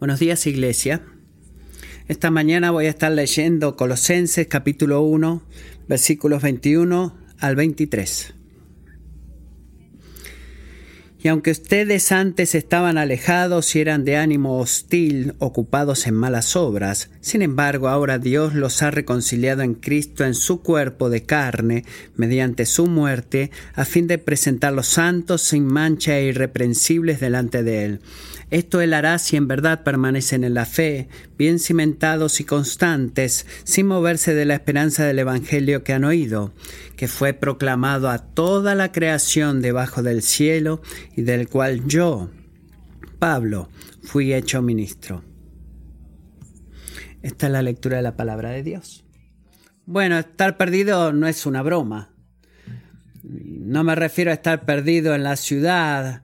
Buenos días Iglesia. Esta mañana voy a estar leyendo Colosenses capítulo 1, versículos 21 al 23. Y aunque ustedes antes estaban alejados y eran de ánimo hostil, ocupados en malas obras, sin embargo ahora Dios los ha reconciliado en Cristo en su cuerpo de carne, mediante su muerte, a fin de presentarlos santos, sin mancha e irreprensibles delante de Él. Esto Él hará si en verdad permanecen en la fe, bien cimentados y constantes, sin moverse de la esperanza del Evangelio que han oído, que fue proclamado a toda la creación debajo del cielo y del cual yo, Pablo, fui hecho ministro. Esta es la lectura de la palabra de Dios. Bueno, estar perdido no es una broma. No me refiero a estar perdido en la ciudad,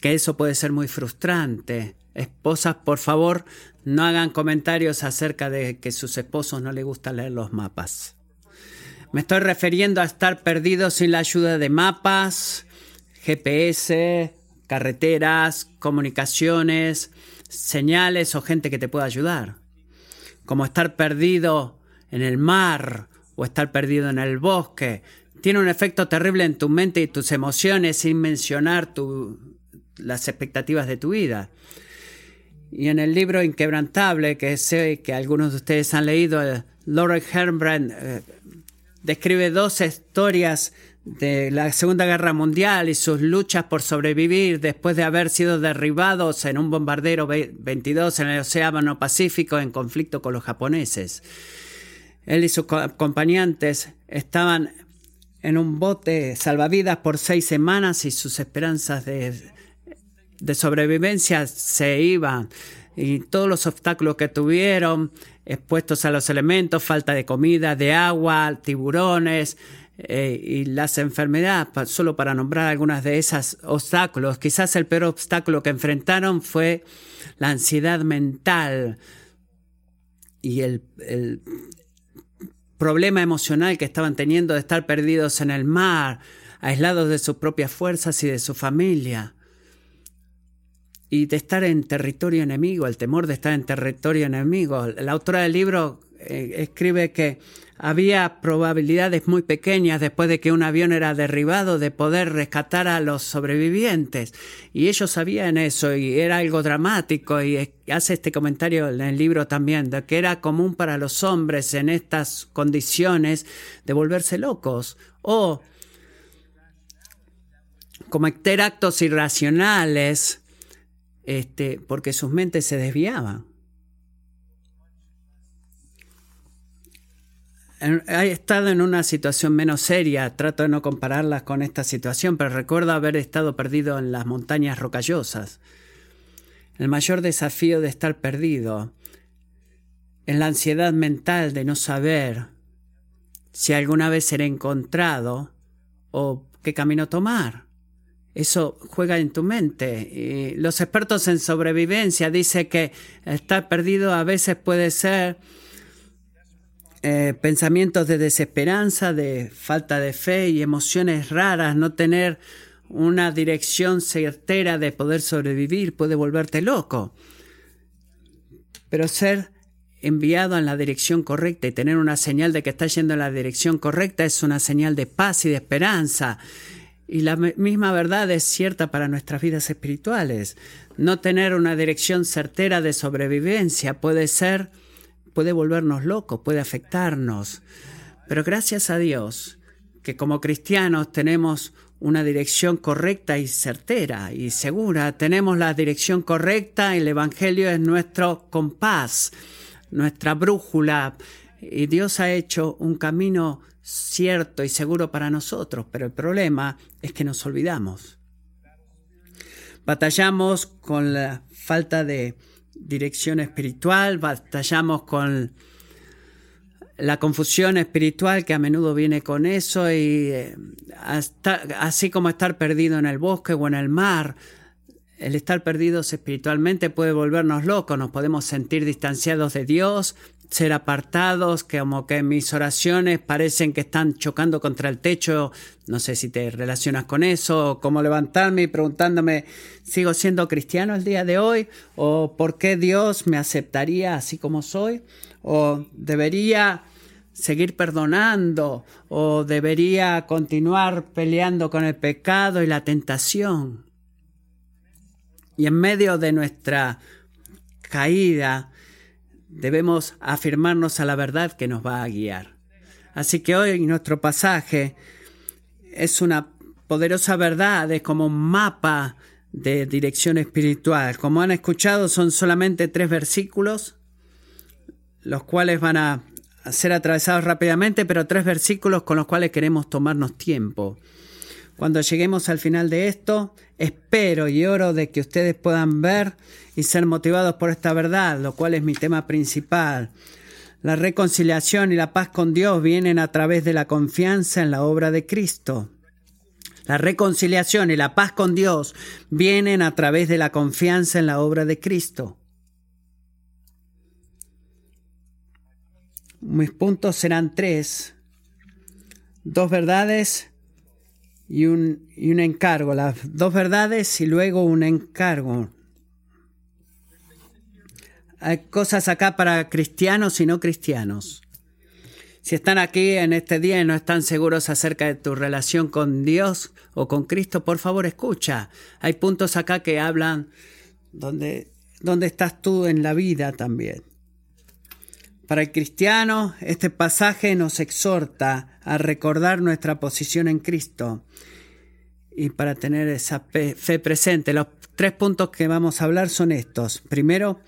que eso puede ser muy frustrante. Esposas, por favor, no hagan comentarios acerca de que sus esposos no les gusta leer los mapas. Me estoy refiriendo a estar perdido sin la ayuda de mapas, GPS, carreteras, comunicaciones, señales o gente que te pueda ayudar. Como estar perdido en el mar o estar perdido en el bosque. Tiene un efecto terrible en tu mente y tus emociones sin mencionar las expectativas de tu vida. Y en el libro Inquebrantable, que sé que algunos de ustedes han leído, Laura Herbrand eh, describe dos historias de la Segunda Guerra Mundial y sus luchas por sobrevivir después de haber sido derribados en un bombardero 22 en el Océano Pacífico en conflicto con los japoneses. Él y sus acompañantes estaban en un bote salvavidas por seis semanas y sus esperanzas de, sobrevivencia se iban. Y todos los obstáculos que tuvieron expuestos a los elementos, falta de comida, de agua, tiburones, eh, y las enfermedades, solo para nombrar algunas de esos obstáculos, quizás el peor obstáculo que enfrentaron fue la ansiedad mental y el problema emocional que estaban teniendo de estar perdidos en el mar, aislados de sus propias fuerzas y de su familia y de estar en territorio enemigo, el temor de estar en territorio enemigo. La autora del libro eh, escribe que había probabilidades muy pequeñas después de que un avión era derribado de poder rescatar a los sobrevivientes. Y ellos sabían eso y era algo dramático y hace este comentario en el libro también, de que era común para los hombres en estas condiciones de volverse locos o cometer actos irracionales este, porque sus mentes se desviaban. He estado en una situación menos seria, trato de no compararlas con esta situación, pero recuerdo haber estado perdido en las montañas rocallosas. El mayor desafío de estar perdido es la ansiedad mental de no saber si alguna vez seré encontrado o qué camino tomar. Eso juega en tu mente. Y los expertos en sobrevivencia dicen que estar perdido a veces puede ser eh, pensamientos de desesperanza, de falta de fe y emociones raras, no tener una dirección certera de poder sobrevivir puede volverte loco. Pero ser enviado en la dirección correcta y tener una señal de que estás yendo en la dirección correcta es una señal de paz y de esperanza. Y la misma verdad es cierta para nuestras vidas espirituales. No tener una dirección certera de sobrevivencia puede ser puede volvernos locos, puede afectarnos. Pero gracias a Dios que como cristianos tenemos una dirección correcta y certera y segura. Tenemos la dirección correcta, el Evangelio es nuestro compás, nuestra brújula. Y Dios ha hecho un camino cierto y seguro para nosotros, pero el problema es que nos olvidamos. Batallamos con la falta de dirección espiritual, batallamos con la confusión espiritual que a menudo viene con eso y eh, así como estar perdido en el bosque o en el mar, el estar perdidos espiritualmente puede volvernos locos, nos podemos sentir distanciados de Dios, ser apartados, que como que mis oraciones parecen que están chocando contra el techo, no sé si te relacionas con eso, o levantarme y preguntándome, ¿sigo siendo cristiano el día de hoy? ¿O por qué Dios me aceptaría así como soy? ¿O debería seguir perdonando? ¿O debería continuar peleando con el pecado y la tentación? Y en medio de nuestra caída, debemos afirmarnos a la verdad que nos va a guiar. Así que hoy nuestro pasaje es una poderosa verdad, es como un mapa de dirección espiritual. Como han escuchado, son solamente tres versículos, los cuales van a ser atravesados rápidamente, pero tres versículos con los cuales queremos tomarnos tiempo. Cuando lleguemos al final de esto, espero y oro de que ustedes puedan ver y ser motivados por esta verdad, lo cual es mi tema principal. La reconciliación y la paz con Dios vienen a través de la confianza en la obra de Cristo. La reconciliación y la paz con Dios vienen a través de la confianza en la obra de Cristo. Mis puntos serán tres. Dos verdades y un, y un encargo, las dos verdades y luego un encargo. Hay cosas acá para cristianos y no cristianos. Si están aquí en este día y no están seguros acerca de tu relación con Dios o con Cristo, por favor escucha. Hay puntos acá que hablan donde, donde estás tú en la vida también. Para el cristiano, este pasaje nos exhorta a recordar nuestra posición en Cristo y para tener esa fe presente. Los tres puntos que vamos a hablar son estos. Primero,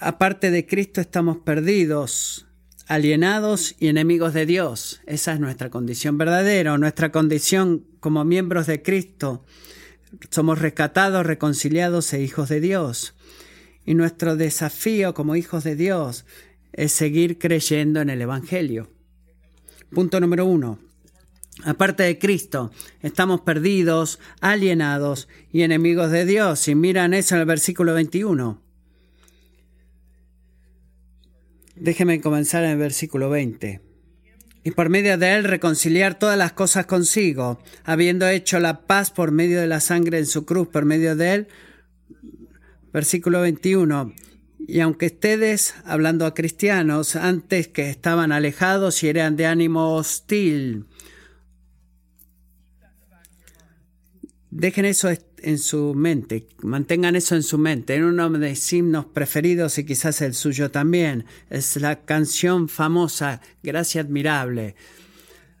aparte de Cristo estamos perdidos, alienados y enemigos de Dios. Esa es nuestra condición verdadera, nuestra condición como miembros de Cristo. Somos rescatados, reconciliados e hijos de Dios. Y nuestro desafío como hijos de Dios es seguir creyendo en el Evangelio. Punto número uno. Aparte de Cristo, estamos perdidos, alienados y enemigos de Dios. Y miran eso en el versículo 21. Déjeme comenzar en el versículo 20. Y por medio de él reconciliar todas las cosas consigo, habiendo hecho la paz por medio de la sangre en su cruz, por medio de él Versículo 21. Y aunque ustedes, hablando a cristianos, antes que estaban alejados y eran de ánimo hostil, dejen eso en su mente, mantengan eso en su mente. En uno de mis himnos preferidos y quizás el suyo también, es la canción famosa Gracia Admirable.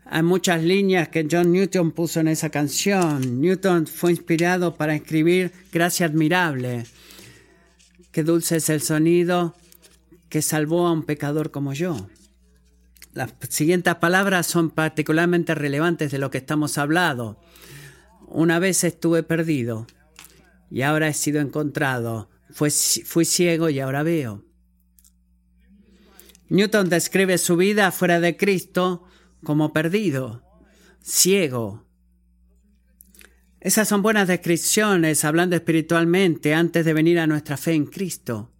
Hay muchas líneas que John Newton puso en esa canción. Newton fue inspirado para escribir Gracia Admirable. Qué dulce es el sonido que salvó a un pecador como yo. Las siguientes palabras son particularmente relevantes de lo que estamos hablando. Una vez estuve perdido y ahora he sido encontrado. Fui, fui ciego y ahora veo. Newton describe su vida fuera de Cristo como perdido, ciego, esas son buenas descripciones hablando espiritualmente antes de venir a nuestra fe en Cristo.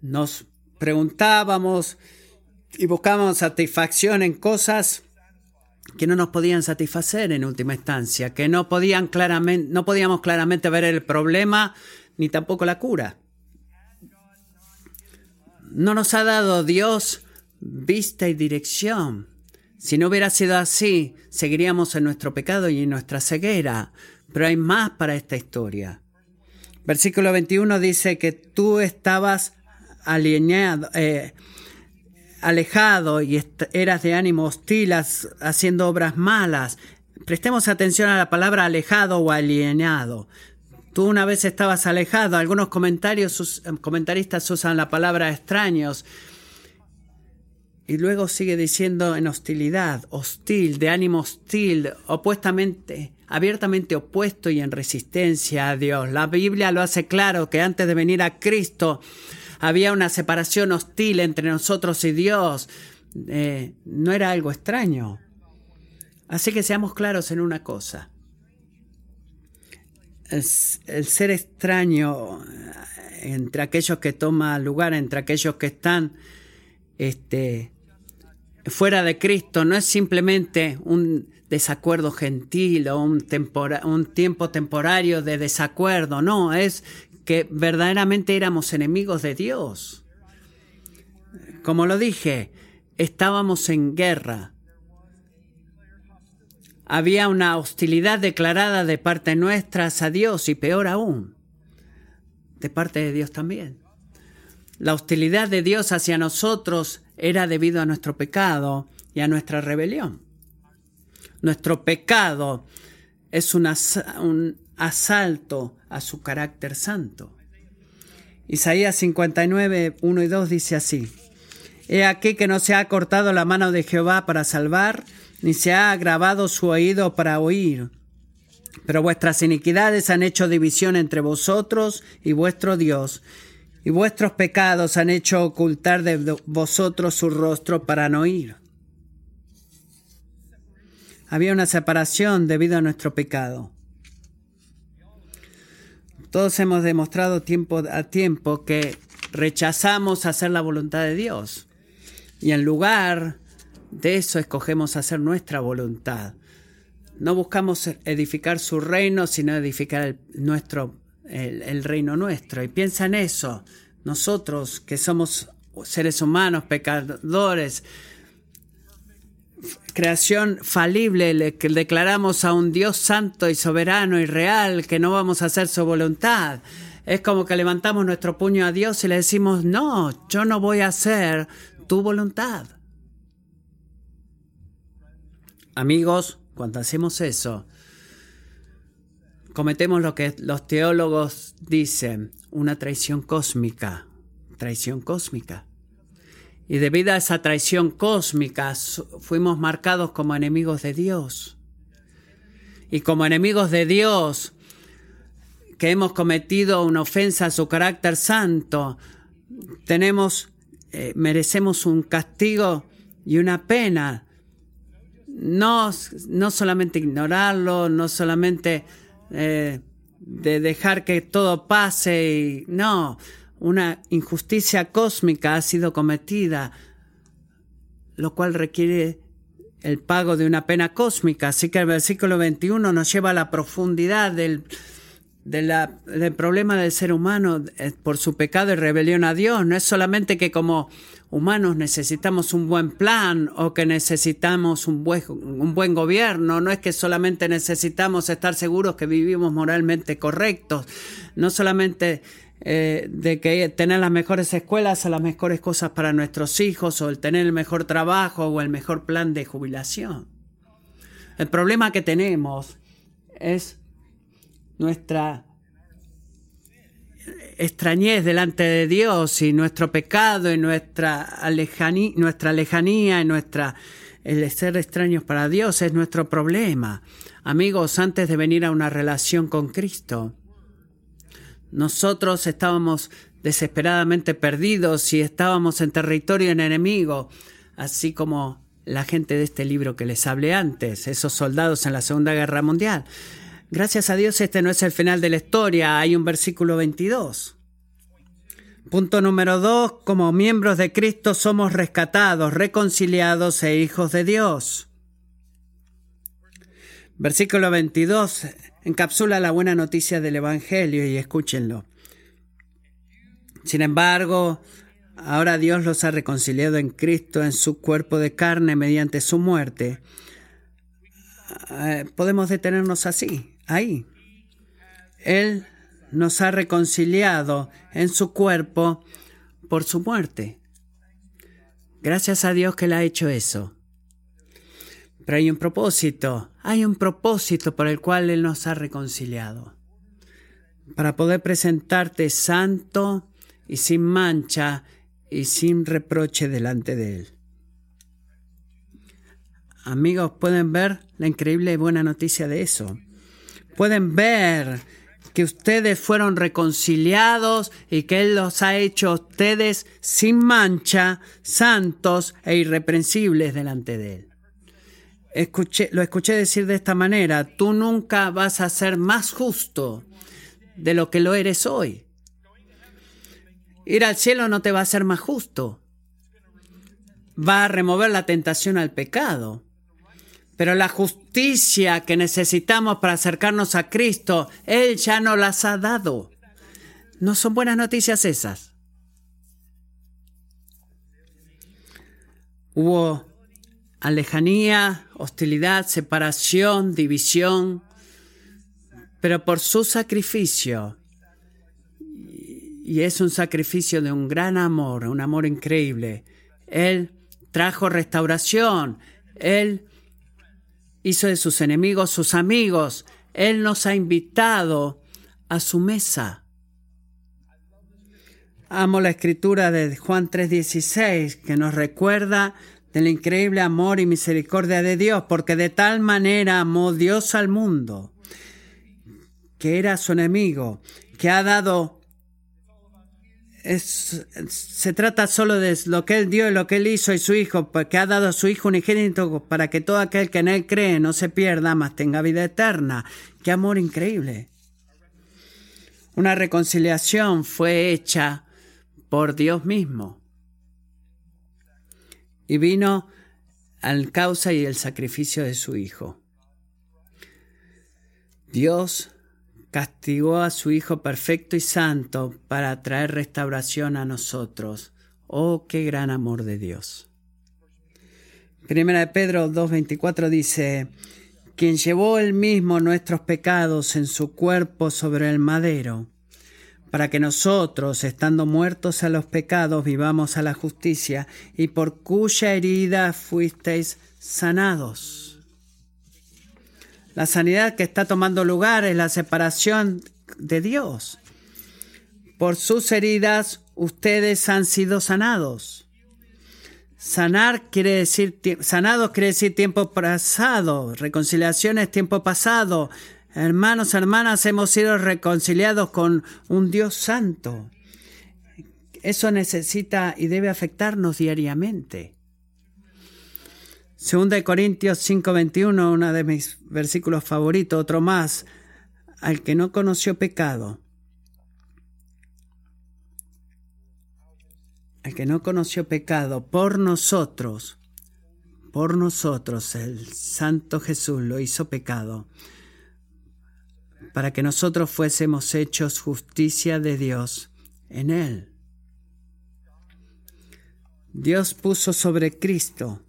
Nos preguntábamos y buscábamos satisfacción en cosas que no nos podían satisfacer en última instancia, que no, podían claramente, no podíamos claramente ver el problema ni tampoco la cura. No nos ha dado Dios vista y dirección. Si no hubiera sido así, seguiríamos en nuestro pecado y en nuestra ceguera. Pero hay más para esta historia. Versículo 21 dice que tú estabas alienado, eh, alejado y eras de ánimo hostil, haciendo obras malas. Prestemos atención a la palabra alejado o alienado. Tú una vez estabas alejado. Algunos comentarios, comentaristas usan la palabra extraños y luego sigue diciendo en hostilidad, hostil, de ánimo hostil, opuestamente, abiertamente opuesto y en resistencia a Dios. La Biblia lo hace claro que antes de venir a Cristo había una separación hostil entre nosotros y Dios. Eh, no era algo extraño. Así que seamos claros en una cosa. el, ser extraño entre aquellos que toman lugar, entre aquellos que están este, fuera de Cristo, no es simplemente un desacuerdo gentil o un, tiempo temporario de desacuerdo, no, es que verdaderamente éramos enemigos de Dios. Como lo dije, estábamos en guerra. Había una hostilidad declarada de parte nuestra a Dios y peor aún, de parte de Dios también. La hostilidad de Dios hacia nosotros era debido a nuestro pecado y a nuestra rebelión. Nuestro pecado es un, asalto a su carácter santo. Isaías 59, 1 y 2 dice así, He aquí que no se ha cortado la mano de Jehová para salvar, ni se ha agravado su oído para oír. Pero vuestras iniquidades han hecho división entre vosotros y vuestro Dios, y vuestros pecados han hecho ocultar de vosotros su rostro para no oír. Había una separación debido a nuestro pecado. Todos hemos demostrado tiempo a tiempo que rechazamos hacer la voluntad de Dios. Y en lugar de eso escogemos hacer nuestra voluntad. No buscamos edificar su reino, sino edificar el, nuestro, el reino nuestro. Y piensa en eso. Nosotros que somos seres humanos, pecadores, creación falible, le declaramos a un Dios santo y soberano y real que no vamos a hacer su voluntad. Es como que levantamos nuestro puño a Dios y le decimos, no, yo no voy a hacer tu voluntad. Amigos, cuando hacemos eso, cometemos lo que los teólogos dicen, una traición cósmica, traición cósmica. Y debido a esa traición cósmica fuimos marcados como enemigos de Dios. Y como enemigos de Dios, que hemos cometido una ofensa a su carácter santo, tenemos, eh, merecemos un castigo y una pena. No, no solamente ignorarlo, no solamente eh, de dejar que todo pase, y, no, una injusticia cósmica ha sido cometida, lo cual requiere el pago de una pena cósmica. Así que el versículo 21 nos lleva a la profundidad del, del problema del ser humano eh, por su pecado y rebelión a Dios. No es solamente que como humanos necesitamos un buen plan o que necesitamos un buen, un buen gobierno, no es que solamente necesitamos estar seguros que vivimos moralmente correctos, no solamente eh, de que tener las mejores escuelas o las mejores cosas para nuestros hijos o el tener el mejor trabajo o el mejor plan de jubilación. El problema que tenemos es nuestra extrañez delante de Dios y nuestro pecado y nuestra, nuestra lejanía y nuestra el ser extraños para Dios es nuestro problema. Amigos, antes de venir a una relación con Cristo, nosotros estábamos desesperadamente perdidos y estábamos en territorio enemigo, así como la gente de este libro que les hablé antes, esos soldados en la Segunda Guerra Mundial. Gracias a Dios este no es el final de la historia, hay un versículo 22. Punto número 2. Como miembros de Cristo somos rescatados, reconciliados e hijos de Dios. Versículo 22 encapsula la buena noticia del Evangelio y escúchenlo. Sin embargo, ahora Dios los ha reconciliado en Cristo en su cuerpo de carne mediante su muerte. Eh, podemos detenernos así, ahí. Él nos ha reconciliado en su cuerpo por su muerte. Gracias a Dios que Él ha hecho eso. Pero hay un propósito, hay un propósito por el cual Él nos ha reconciliado. Para poder presentarte santo y sin mancha y sin reproche delante de Él. Amigos, pueden ver la increíble y buena noticia de eso. Pueden ver que ustedes fueron reconciliados y que Él los ha hecho ustedes sin mancha, santos e irreprensibles delante de Él lo escuché decir de esta manera, tú nunca vas a ser más justo de lo que lo eres hoy. Ir al cielo no te va a hacer más justo. Va a remover la tentación al pecado. Pero la justicia que necesitamos para acercarnos a Cristo, Él ya nos las ha dado. No son buenas noticias esas. Hubo alejanía, hostilidad, separación, división, pero por su sacrificio, y es un sacrificio de un gran amor, un amor increíble, Él trajo restauración, Él hizo de sus enemigos sus amigos, Él nos ha invitado a su mesa. Amo la escritura de Juan 3:16 que nos recuerda del increíble amor y misericordia de Dios, porque de tal manera amó Dios al mundo, que era su enemigo, que ha dado... se trata solo de lo que Él dio y lo que Él hizo y su Hijo, porque ha dado a su Hijo unigénito para que todo aquel que en Él cree no se pierda, mas tenga vida eterna. ¡Qué amor increíble! Una reconciliación fue hecha por Dios mismo y vino al causa y el sacrificio de su Hijo. Dios castigó a su Hijo perfecto y santo para traer restauración a nosotros. Oh, qué gran amor de Dios. Primera de Pedro 2.24 dice, quien llevó él mismo nuestros pecados en su cuerpo sobre el madero para que nosotros, estando muertos a los pecados, vivamos a la justicia, y por cuya herida fuisteis sanados. La sanidad que está tomando lugar es la separación de Dios. Por sus heridas ustedes han sido sanados. Sanar quiere decir, sanados quiere decir tiempo pasado, reconciliación es tiempo pasado, Hermanos, hermanas, hemos sido reconciliados con un Dios santo. Eso necesita y debe afectarnos diariamente. Segunda de Corintios 5:21, uno de mis versículos favoritos, otro más, al que no conoció pecado. Al que no conoció pecado por nosotros, por nosotros el Santo Jesús lo hizo pecado para que nosotros fuésemos hechos justicia de Dios en Él. Dios puso sobre Cristo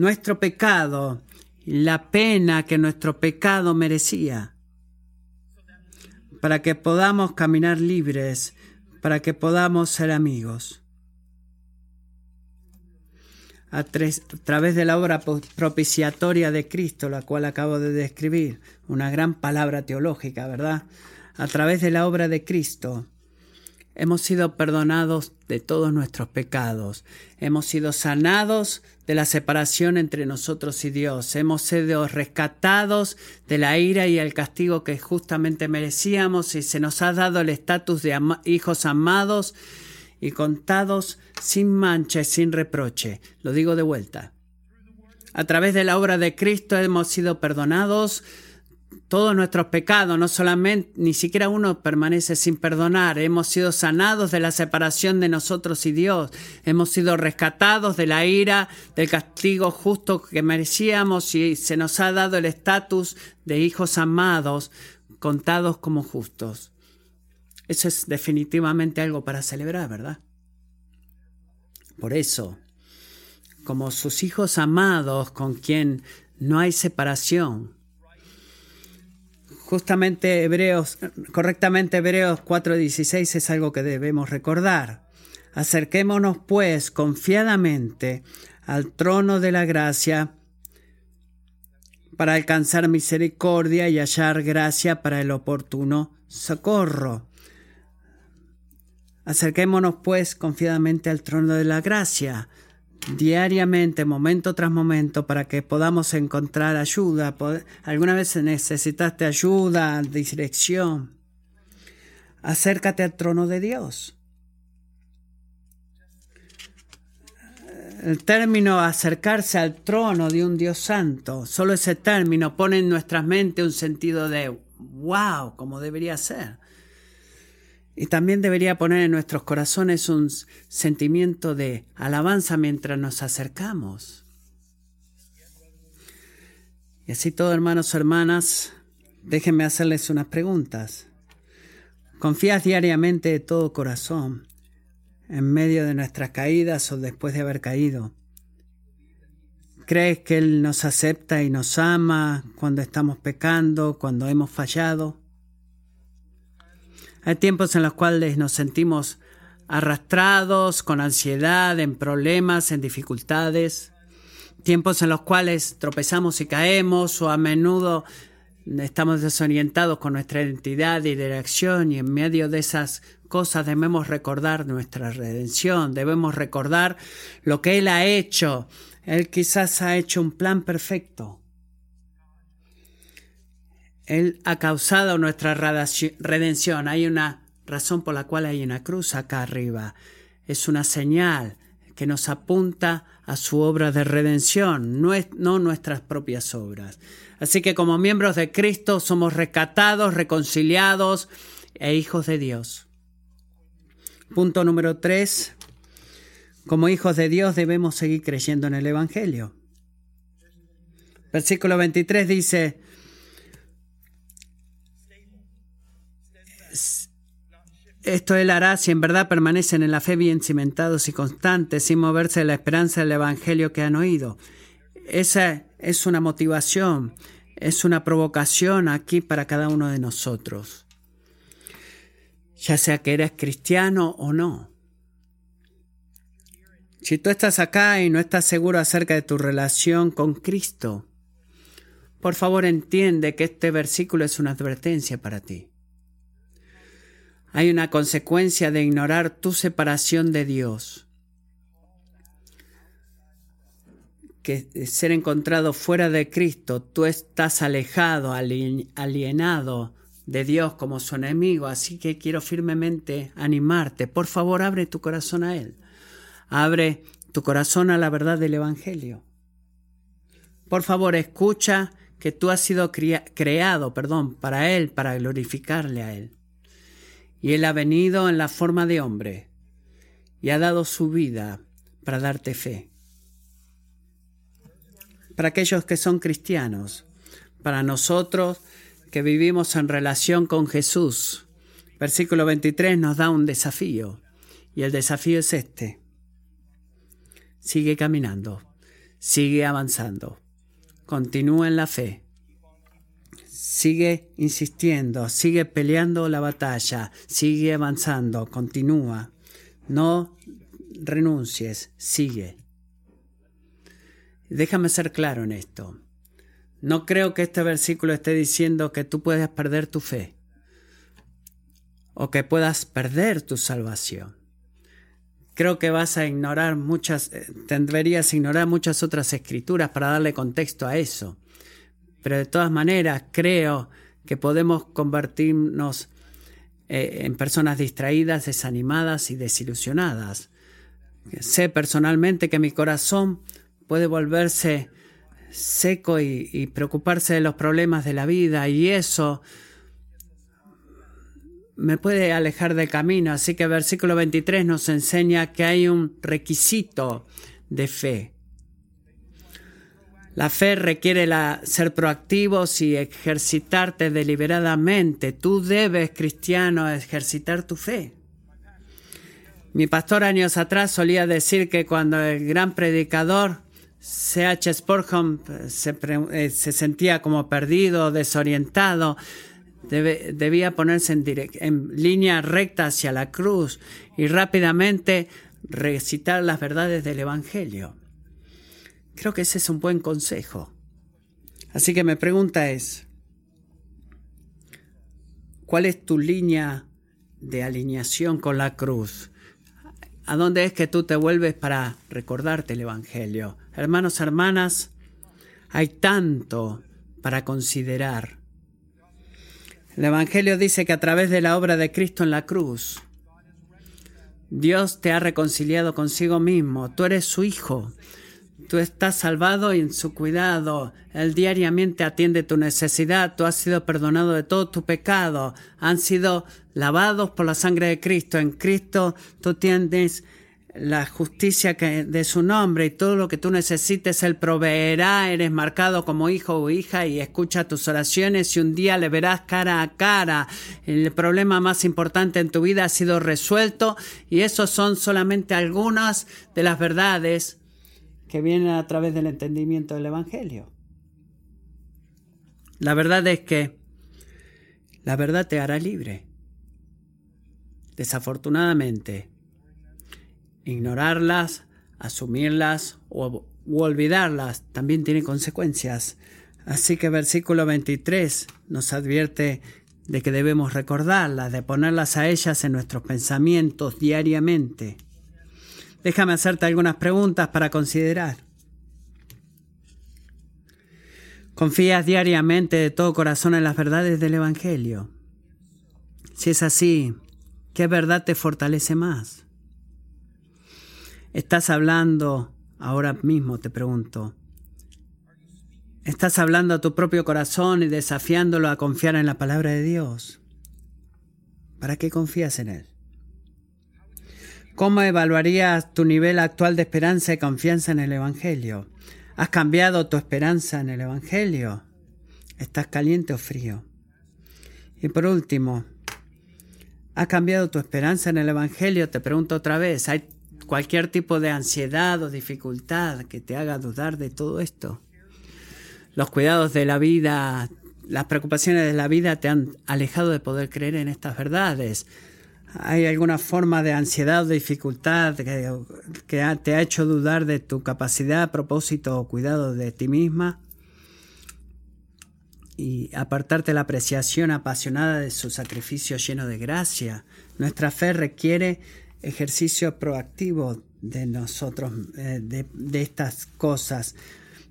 nuestro pecado la pena que nuestro pecado merecía, para que podamos caminar libres, para que podamos ser amigos a, través de la obra propiciatoria de Cristo, la cual acabo de describir, una gran palabra teológica, ¿verdad? A través de la obra de Cristo, hemos sido perdonados de todos nuestros pecados, hemos sido sanados de la separación entre nosotros y Dios, hemos sido rescatados de la ira y el castigo que justamente merecíamos y se nos ha dado el estatus de hijos amados y contados sin mancha y sin reproche. Lo digo de vuelta. A través de la obra de Cristo hemos sido perdonados todos nuestros pecados, no solamente, ni siquiera uno permanece sin perdonar. Hemos sido sanados de la separación de nosotros y Dios. Hemos sido rescatados de la ira, del castigo justo que merecíamos y se nos ha dado el estatus de hijos amados, contados como justos. Eso es definitivamente algo para celebrar, ¿verdad? Por eso, como sus hijos amados con quien no hay separación, justamente Hebreos, correctamente Hebreos 4:16 es algo que debemos recordar. Acerquémonos pues confiadamente al trono de la gracia para alcanzar misericordia y hallar gracia para el oportuno socorro. Acerquémonos pues confiadamente al trono de la gracia, diariamente, momento tras momento, para que podamos encontrar ayuda. ¿Alguna vez necesitaste ayuda, dirección? Acércate al trono de Dios. El término acercarse al trono de un Dios santo, solo ese término pone en nuestras mentes un sentido de wow, como debería ser. Y también debería poner en nuestros corazones un sentimiento de alabanza mientras nos acercamos. Y así todo, hermanos o hermanas, déjenme hacerles unas preguntas. ¿Confías diariamente de todo corazón en medio de nuestras caídas o después de haber caído? ¿Crees que Él nos acepta y nos ama cuando estamos pecando, cuando hemos fallado? Hay tiempos en los cuales nos sentimos arrastrados con ansiedad, en problemas, en dificultades. Tiempos en los cuales tropezamos y caemos o a menudo estamos desorientados con nuestra identidad y dirección y en medio de esas cosas debemos recordar nuestra redención, debemos recordar lo que Él ha hecho. Él quizás ha hecho un plan perfecto él ha causado nuestra redención. Hay una razón por la cual hay una cruz acá arriba. Es una señal que nos apunta a su obra de redención, no, no nuestras propias obras. Así que como miembros de Cristo somos rescatados, reconciliados e hijos de Dios. Punto número tres. Como hijos de Dios debemos seguir creyendo en el Evangelio. Versículo 23 dice, Esto Él hará si en verdad permanecen en la fe bien cimentados y constantes, sin moverse de la esperanza del Evangelio que han oído. Esa es una motivación, es una provocación aquí para cada uno de nosotros, ya sea que eres cristiano o no. Si tú estás acá y no estás seguro acerca de tu relación con Cristo, por favor entiende que este versículo es una advertencia para ti. Hay una consecuencia de ignorar tu separación de Dios. Que ser encontrado fuera de Cristo, tú estás alejado, alienado de Dios como su enemigo, así que quiero firmemente animarte. Por favor, abre tu corazón a Él. Abre tu corazón a la verdad del Evangelio. Por favor, escucha que tú has sido creado, perdón, para Él, para glorificarle a Él. Y Él ha venido en la forma de hombre y ha dado su vida para darte fe. Para aquellos que son cristianos, para nosotros que vivimos en relación con Jesús, versículo 23 nos da un desafío. Y el desafío es este. Sigue caminando, sigue avanzando, continúa en la fe sigue insistiendo, sigue peleando la batalla, sigue avanzando, continúa. No renuncies, sigue. Déjame ser claro en esto. No creo que este versículo esté diciendo que tú puedes perder tu fe o que puedas perder tu salvación. Creo que vas a ignorar muchas, eh, deberías ignorar muchas otras escrituras para darle contexto a eso. Pero de todas maneras creo que podemos convertirnos eh, en personas distraídas, desanimadas y desilusionadas. Sé personalmente que mi corazón puede volverse seco y, preocuparse de los problemas de la vida y eso me puede alejar del camino. Así que versículo 23 nos enseña que hay un requisito de fe. La fe requiere la, ser proactivos y ejercitarte deliberadamente. Tú debes, cristiano, ejercitar tu fe. Mi pastor años atrás solía decir que cuando el gran predicador C.H. Spurgeon se, eh, se, sentía como perdido, desorientado, debía ponerse en, en línea recta hacia la cruz y rápidamente recitar las verdades del Evangelio. Creo que ese es un buen consejo. Así que mi pregunta es, ¿cuál es tu línea de alineación con la cruz? ¿A dónde es que tú te vuelves para recordarte el Evangelio? Hermanos, hermanas, hay tanto para considerar. El Evangelio dice que a través de la obra de Cristo en la cruz, Dios te ha reconciliado consigo mismo, tú eres su hijo. Tú estás salvado en su cuidado. Él diariamente atiende tu necesidad. Tú has sido perdonado de todo tu pecado. Han sido lavados por la sangre de Cristo. En Cristo tú tienes la justicia que, de su nombre y todo lo que tú necesites, Él proveerá. Eres marcado como hijo o hija y escucha tus oraciones y un día le verás cara a cara. El problema más importante en tu vida ha sido resuelto y esos son solamente algunas de las verdades que vienen a través del entendimiento del Evangelio. La verdad es que la verdad te hará libre. Desafortunadamente, ignorarlas, asumirlas o olvidarlas también tiene consecuencias. Así que versículo 23 nos advierte de que debemos recordarlas, de ponerlas a ellas en nuestros pensamientos diariamente. Déjame hacerte algunas preguntas para considerar. ¿Confías diariamente de todo corazón en las verdades del Evangelio? Si es así, ¿qué verdad te fortalece más? ¿Estás hablando ahora mismo, te pregunto? ¿Estás hablando a tu propio corazón y desafiándolo a confiar en la palabra de Dios? ¿Para qué confías en Él? ¿Cómo evaluarías tu nivel actual de esperanza y confianza en el Evangelio? ¿Has cambiado tu esperanza en el Evangelio? ¿Estás caliente o frío? Y por último, ¿has cambiado tu esperanza en el Evangelio? Te pregunto otra vez, ¿hay cualquier tipo de ansiedad o dificultad que te haga dudar de todo esto? Los cuidados de la vida, las preocupaciones de la vida te han alejado de poder creer en estas verdades. ¿Hay alguna forma de ansiedad o dificultad que, te ha hecho dudar de tu capacidad, propósito o cuidado de ti misma? Y apartarte la apreciación apasionada de su sacrificio lleno de gracia. Nuestra fe requiere ejercicio proactivo de nosotros, eh, de, de estas cosas.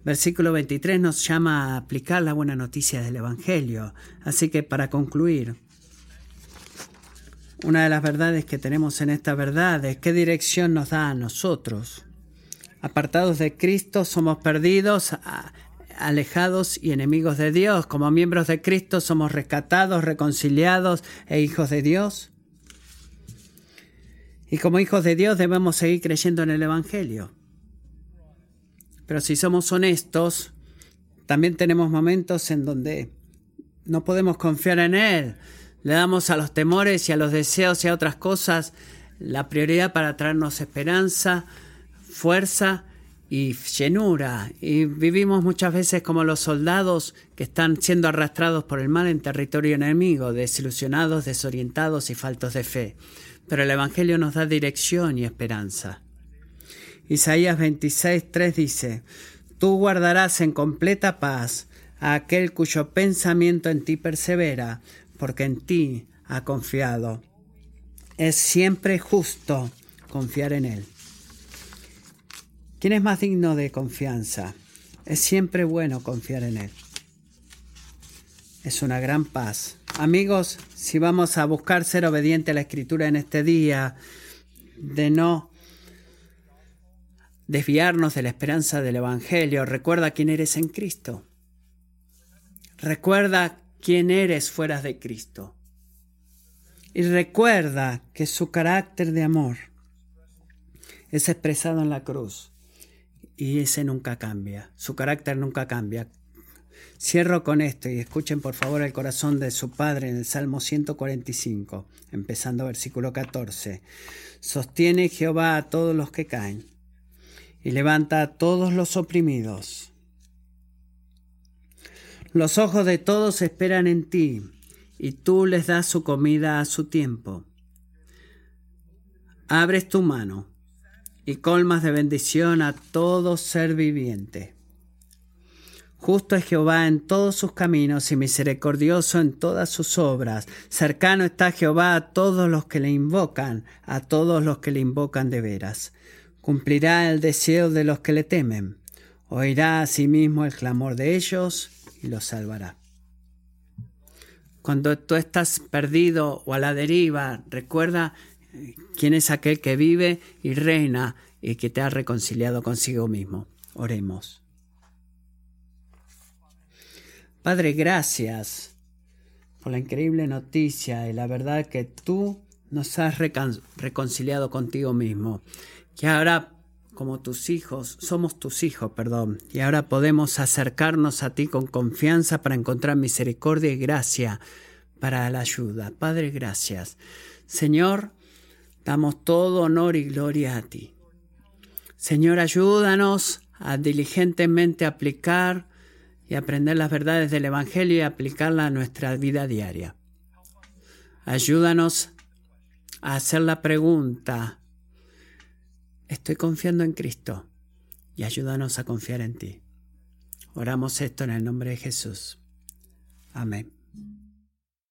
Versículo 23 nos llama a aplicar la buena noticia del Evangelio. Así que para concluir, una de las verdades que tenemos en esta verdad es qué dirección nos da a nosotros. Apartados de Cristo somos perdidos, alejados y enemigos de Dios. Como miembros de Cristo somos rescatados, reconciliados e hijos de Dios. Y como hijos de Dios debemos seguir creyendo en el Evangelio. Pero si somos honestos, también tenemos momentos en donde no podemos confiar en Él le damos a los temores y a los deseos y a otras cosas la prioridad para traernos esperanza, fuerza y llenura. Y vivimos muchas veces como los soldados que están siendo arrastrados por el mal en territorio enemigo, desilusionados, desorientados y faltos de fe. Pero el Evangelio nos da dirección y esperanza. Isaías 26, 3 dice, Tú guardarás en completa paz a aquel cuyo pensamiento en ti persevera, porque en ti ha confiado. Es siempre justo confiar en Él. ¿Quién es más digno de confianza? Es siempre bueno confiar en Él. Es una gran paz. Amigos, si vamos a buscar ser obediente a la Escritura en este día, de no desviarnos de la esperanza del Evangelio, recuerda quién eres en Cristo. Recuerda quién eres fuera de Cristo. Y recuerda que su carácter de amor es expresado en la cruz y ese nunca cambia, su carácter nunca cambia. Cierro con esto y escuchen por favor el corazón de su Padre en el Salmo 145, empezando versículo 14. Sostiene Jehová a todos los que caen y levanta a todos los oprimidos. Los ojos de todos esperan en ti, y tú les das su comida a su tiempo. Abres tu mano y colmas de bendición a todo ser viviente. Justo es Jehová en todos sus caminos y misericordioso en todas sus obras. Cercano está Jehová a todos los que le invocan, a todos los que le invocan de veras. Cumplirá el deseo de los que le temen. Oirá asimismo el clamor de ellos y lo salvará. Cuando tú estás perdido o a la deriva, recuerda eh, quién es aquel que vive y reina y que te ha reconciliado consigo mismo. Oremos. Padre, gracias por la increíble noticia y la verdad que tú nos has reconciliado contigo mismo, que ahora como tus hijos, somos tus hijos, perdón, y ahora podemos acercarnos a ti con confianza para encontrar misericordia y gracia para la ayuda. Padre, gracias. Señor, damos todo honor y gloria a ti. Señor, ayúdanos a diligentemente aplicar y aprender las verdades del Evangelio y aplicarlas a nuestra vida diaria. Ayúdanos a hacer la pregunta, estoy confiando en Cristo y ayúdanos a confiar en ti. Oramos esto en el nombre de Jesús. Amén.